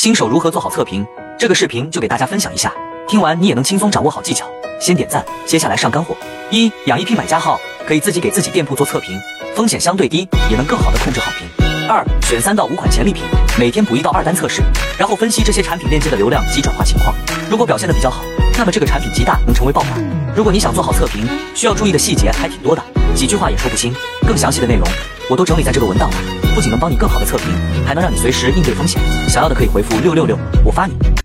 新手如何做好测评？这个视频就给大家分享一下，听完你也能轻松掌握好技巧。先点赞，接下来上干货。一、养一批买家号，可以自己给自己店铺做测评，风险相对低，也能更好的控制好评。二、选三到五款潜力品，每天补一到二单测试，然后分析这些产品链接的流量及转化情况。如果表现的比较好，那么这个产品极大能成为爆款。如果你想做好测评，需要注意的细节还挺多的，几句话也说不清。更详细的内容，我都整理在这个文档了，不仅能帮你更好的测评，还能让你随时应对风险。想要的可以回复六六六，我发你。